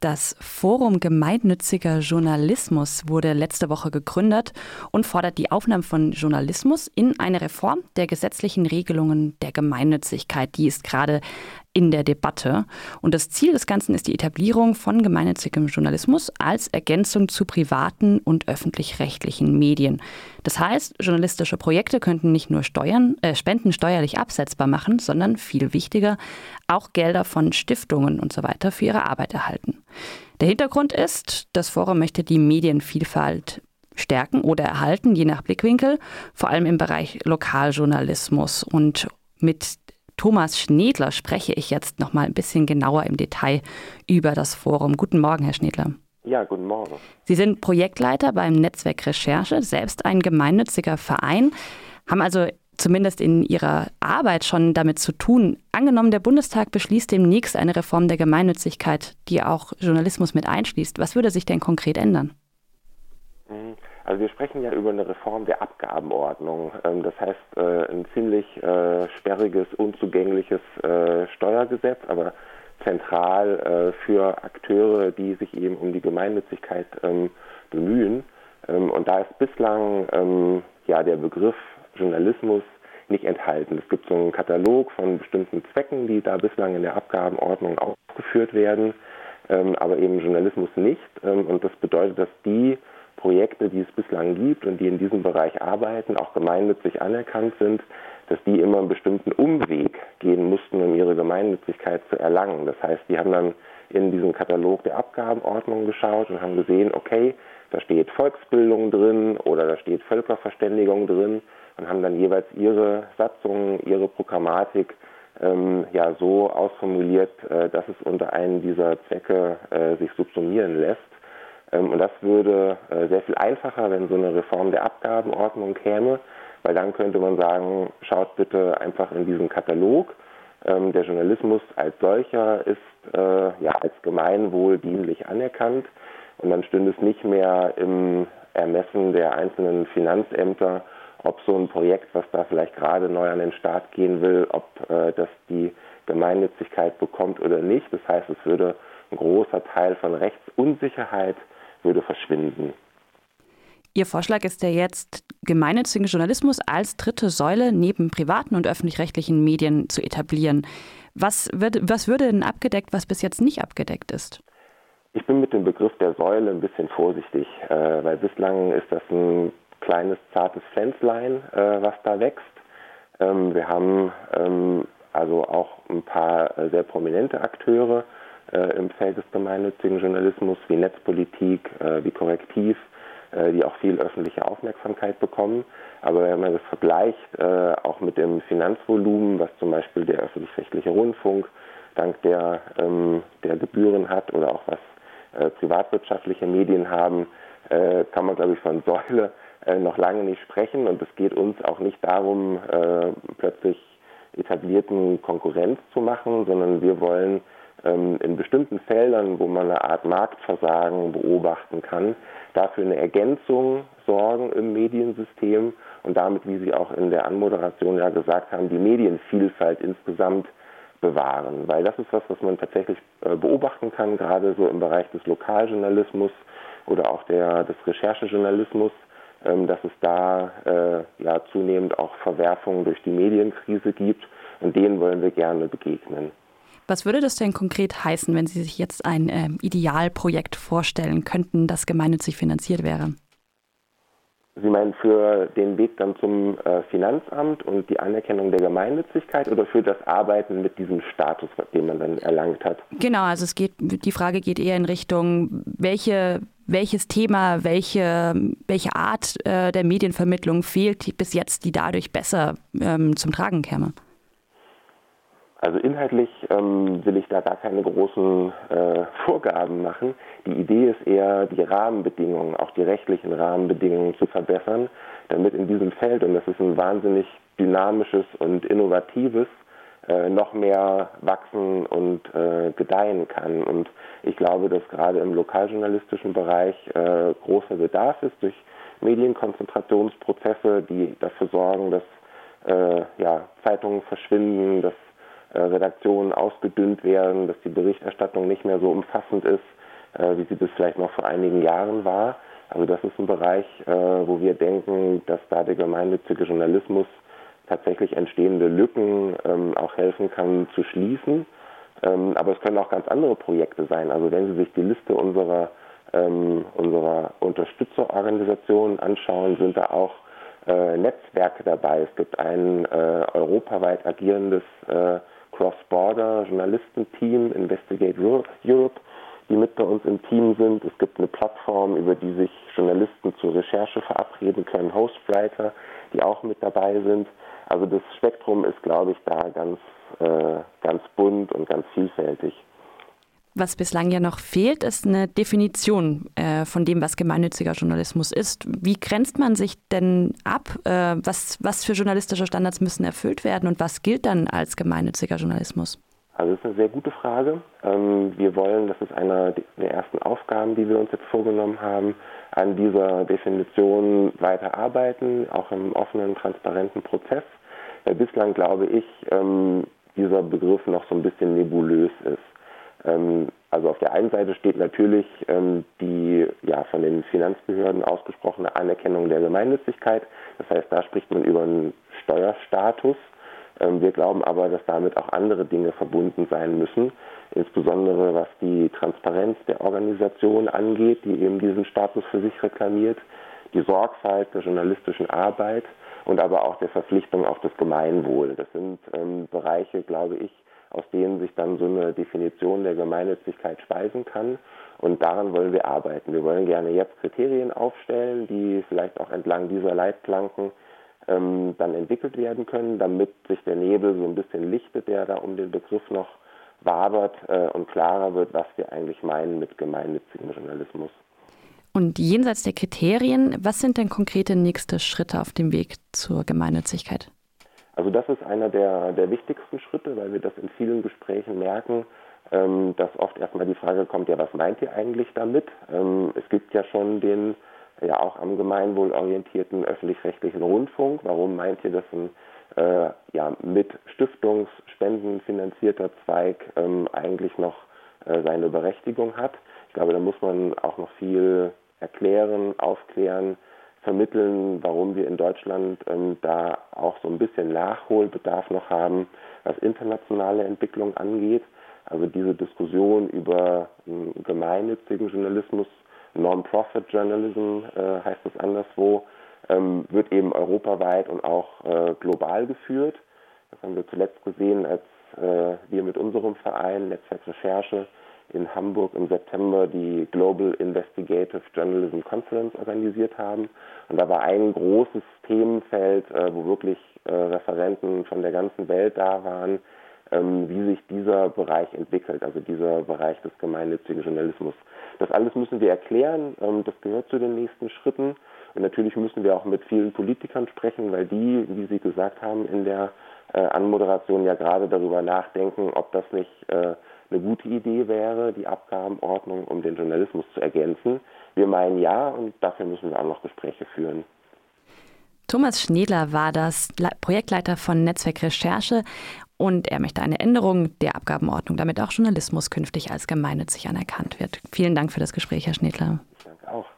Das Forum gemeinnütziger Journalismus wurde letzte Woche gegründet und fordert die Aufnahme von Journalismus in eine Reform der gesetzlichen Regelungen der Gemeinnützigkeit. Die ist gerade in der Debatte. Und das Ziel des Ganzen ist die Etablierung von gemeinnützigem Journalismus als Ergänzung zu privaten und öffentlich-rechtlichen Medien. Das heißt, journalistische Projekte könnten nicht nur Steuern, äh, Spenden steuerlich absetzbar machen, sondern viel wichtiger, auch Gelder von Stiftungen und so weiter für ihre Arbeit erhalten. Der Hintergrund ist, das Forum möchte die Medienvielfalt stärken oder erhalten, je nach Blickwinkel, vor allem im Bereich Lokaljournalismus. Und mit Thomas Schnedler spreche ich jetzt noch mal ein bisschen genauer im Detail über das Forum. Guten Morgen, Herr Schnedler. Ja, guten Morgen. Sie sind Projektleiter beim Netzwerk Recherche, selbst ein gemeinnütziger Verein, haben also zumindest in Ihrer Arbeit schon damit zu tun. Angenommen, der Bundestag beschließt demnächst eine Reform der Gemeinnützigkeit, die auch Journalismus mit einschließt. Was würde sich denn konkret ändern? Also wir sprechen ja über eine Reform der Abgabenordnung. Ähm, das heißt, äh, ein ziemlich äh, sperriges, unzugängliches äh, Steuergesetz, aber zentral für Akteure, die sich eben um die Gemeinnützigkeit ähm, bemühen. Ähm, und da ist bislang ja der Begriff Journalismus nicht enthalten. Es gibt so einen Katalog von bestimmten Zwecken, die da bislang in der Abgabenordnung aufgeführt werden, aber eben Journalismus nicht. Und das bedeutet, dass die Projekte, die es bislang gibt und die in diesem Bereich arbeiten, auch gemeinnützig anerkannt sind, dass die immer einen bestimmten Umweg gehen mussten, um ihre Gemeinnützigkeit zu erlangen. Das heißt, die haben dann in diesem Katalog der Abgabenordnung geschaut und haben gesehen, okay, da steht Volksbildung drin oder da steht Völkerverständigung drin und haben dann jeweils ihre Satzungen, ihre Programmatik ähm, ja so ausformuliert, äh, dass es unter einen dieser Zwecke äh, sich subsumieren lässt. Ähm, und das würde äh, sehr viel einfacher, wenn so eine Reform der Abgabenordnung käme, weil dann könnte man sagen, schaut bitte einfach in diesen Katalog. Ähm, der Journalismus als solcher ist äh, ja als Gemeinwohl dienlich anerkannt und dann stünde es nicht mehr im Ermessen der einzelnen Finanzämter, ob so ein Projekt, was da vielleicht gerade neu an den Start gehen will, ob äh, das die Gemeinnützigkeit bekommt oder nicht. Das heißt, es würde ein großer Teil von Rechtsunsicherheit würde verschwinden. Ihr Vorschlag ist ja jetzt, gemeinnützigen Journalismus als dritte Säule neben privaten und öffentlich-rechtlichen Medien zu etablieren. Was, wird, was würde denn abgedeckt, was bis jetzt nicht abgedeckt ist? Ich bin mit dem Begriff der Säule ein bisschen vorsichtig, äh, weil bislang ist das ein kleines, zartes Pflänzlein, äh, was da wächst. Ähm, wir haben ähm, also auch ein paar äh, sehr prominente Akteure, im Feld des gemeinnützigen Journalismus wie Netzpolitik, äh, wie Korrektiv, äh, die auch viel öffentliche Aufmerksamkeit bekommen. Aber wenn man das vergleicht, äh, auch mit dem Finanzvolumen, was zum Beispiel der öffentlich-rechtliche Rundfunk dank der, ähm, der Gebühren hat oder auch was äh, privatwirtschaftliche Medien haben, äh, kann man, glaube ich, von Säule noch lange nicht sprechen. Und es geht uns auch nicht darum, plötzlich etablierten Konkurrenz zu machen, sondern wir wollen in bestimmten Feldern, wo man eine Art Marktversagen beobachten kann, dafür eine Ergänzung sorgen im Mediensystem und damit, wie Sie auch in der Anmoderation ja gesagt haben, die Medienvielfalt insgesamt bewahren. Weil das ist was, was man tatsächlich äh, beobachten kann, gerade so im Bereich des Lokaljournalismus oder auch der, des Recherchejournalismus, ähm, dass es da äh, ja zunehmend auch Verwerfungen durch die Medienkrise gibt und denen wollen wir gerne begegnen. Was würde das denn konkret heißen, wenn Sie sich jetzt ein äh, Idealprojekt vorstellen könnten, das gemeinnützig finanziert wäre? Sie meinen für den Weg dann zum äh, Finanzamt und die Anerkennung der Gemeinnützigkeit oder für das Arbeiten mit diesem Status, den man dann erlangt hat? Genau, also es geht, die Frage geht eher in Richtung, welche, welches Thema, welche, welche Art äh, der Medienvermittlung fehlt bis jetzt, die dadurch besser ähm, zum Tragen käme. Also inhaltlich ähm, will ich da gar keine großen äh, Vorgaben machen. Die Idee ist eher, die Rahmenbedingungen, auch die rechtlichen Rahmenbedingungen zu verbessern, damit in diesem Feld, und das ist ein wahnsinnig dynamisches und innovatives, äh, noch mehr wachsen und äh, gedeihen kann. Und ich glaube, dass gerade im lokaljournalistischen Bereich äh, großer Bedarf ist durch Medienkonzentrationsprozesse, die dafür sorgen, dass äh, ja, Zeitungen verschwinden, dass Redaktionen ausgedünnt werden, dass die Berichterstattung nicht mehr so umfassend ist, äh, wie sie das vielleicht noch vor einigen Jahren war. Also das ist ein Bereich, äh, wo wir denken, dass da der gemeinnützige Journalismus tatsächlich entstehende Lücken ähm, auch helfen kann zu schließen. Ähm, aber es können auch ganz andere Projekte sein. Also wenn Sie sich die Liste unserer, ähm, unserer Unterstützerorganisationen anschauen, sind da auch äh, Netzwerke dabei. Es gibt ein äh, europaweit agierendes äh, Cross-Border Journalistenteam, Investigate Europe, die mit bei uns im Team sind. Es gibt eine Plattform, über die sich Journalisten zur Recherche verabreden können, Hostwriter, die auch mit dabei sind. Also das Spektrum ist, glaube ich, da ganz, äh, ganz bunt und ganz vielfältig. Was bislang ja noch fehlt, ist eine Definition äh, von dem, was gemeinnütziger Journalismus ist. Wie grenzt man sich denn ab? Äh, was, was für journalistische Standards müssen erfüllt werden und was gilt dann als gemeinnütziger Journalismus? Also das ist eine sehr gute Frage. Ähm, wir wollen, das ist eine der ersten Aufgaben, die wir uns jetzt vorgenommen haben, an dieser Definition weiter arbeiten, auch im offenen, transparenten Prozess. Weil bislang glaube ich, ähm, dieser Begriff noch so ein bisschen nebulös ist. Ähm, also auf der einen Seite steht natürlich die ja, von den Finanzbehörden ausgesprochene Anerkennung der Gemeinnützigkeit. Das heißt, da spricht man über einen Steuerstatus ähm, wir glauben aber, dass damit auch andere Dinge verbunden sein müssen, insbesondere was die Transparenz der Organisation angeht, die eben diesen Status für sich reklamiert, die Sorgfalt der journalistischen Arbeit und aber auch der Verpflichtung auf das Gemeinwohl. Das sind ähm, Bereiche, glaube ich, aus denen sich dann so eine Definition der Gemeinnützigkeit speisen kann. Und daran wollen wir arbeiten. Wir wollen gerne jetzt Kriterien aufstellen, die vielleicht auch entlang dieser Leitplanken ähm, dann entwickelt werden können, damit sich der Nebel so ein bisschen lichtet, der da um den Begriff noch wabert äh, und klarer wird, was wir eigentlich meinen mit gemeinnützigem Journalismus. Und jenseits der Kriterien, was sind denn konkrete nächste Schritte auf dem Weg zur Gemeinnützigkeit? Also das ist einer der, der wichtigsten Schritte, weil wir das in vielen Gesprächen merken, ähm, dass oft erstmal die Frage kommt, ja, was meint ihr eigentlich damit? Ähm, es gibt ja schon den ja auch am gemeinwohl orientierten öffentlich-rechtlichen Rundfunk. Warum meint ihr, dass ein äh, ja, mit Stiftungsspenden finanzierter Zweig ähm, eigentlich noch äh, seine Berechtigung hat? Ich glaube, da muss man auch noch viel erklären, aufklären, vermitteln, warum wir in Deutschland ähm, da auch so ein bisschen Nachholbedarf noch haben, was internationale Entwicklung angeht. Also diese Diskussion über ähm, gemeinnützigen Journalismus Non-Profit-Journalism äh, heißt es anderswo, ähm, wird eben europaweit und auch äh, global geführt. Das haben wir zuletzt gesehen, als äh, wir mit unserem Verein Netzwerk Recherche in Hamburg im September die Global Investigative Journalism Conference organisiert haben. Und da war ein großes Themenfeld, äh, wo wirklich äh, Referenten von der ganzen Welt da waren, ähm, wie sich dieser Bereich entwickelt, also dieser Bereich des gemeinnützigen Journalismus. Das alles müssen wir erklären, ähm, das gehört zu den nächsten Schritten. Und natürlich müssen wir auch mit vielen Politikern sprechen, weil die, wie Sie gesagt haben, in der äh, Anmoderation ja gerade darüber nachdenken, ob das nicht eine gute Idee wäre, die Abgabenordnung um den Journalismus zu ergänzen. Wir meinen ja und dafür müssen wir auch noch Gespräche führen. Thomas Schnedler war das Projektleiter von Netzwerk Recherche und er möchte eine Änderung der Abgabenordnung, damit auch Journalismus künftig als gemeinnützig anerkannt wird. Vielen Dank für das Gespräch, Herr Schnedler. Danke auch.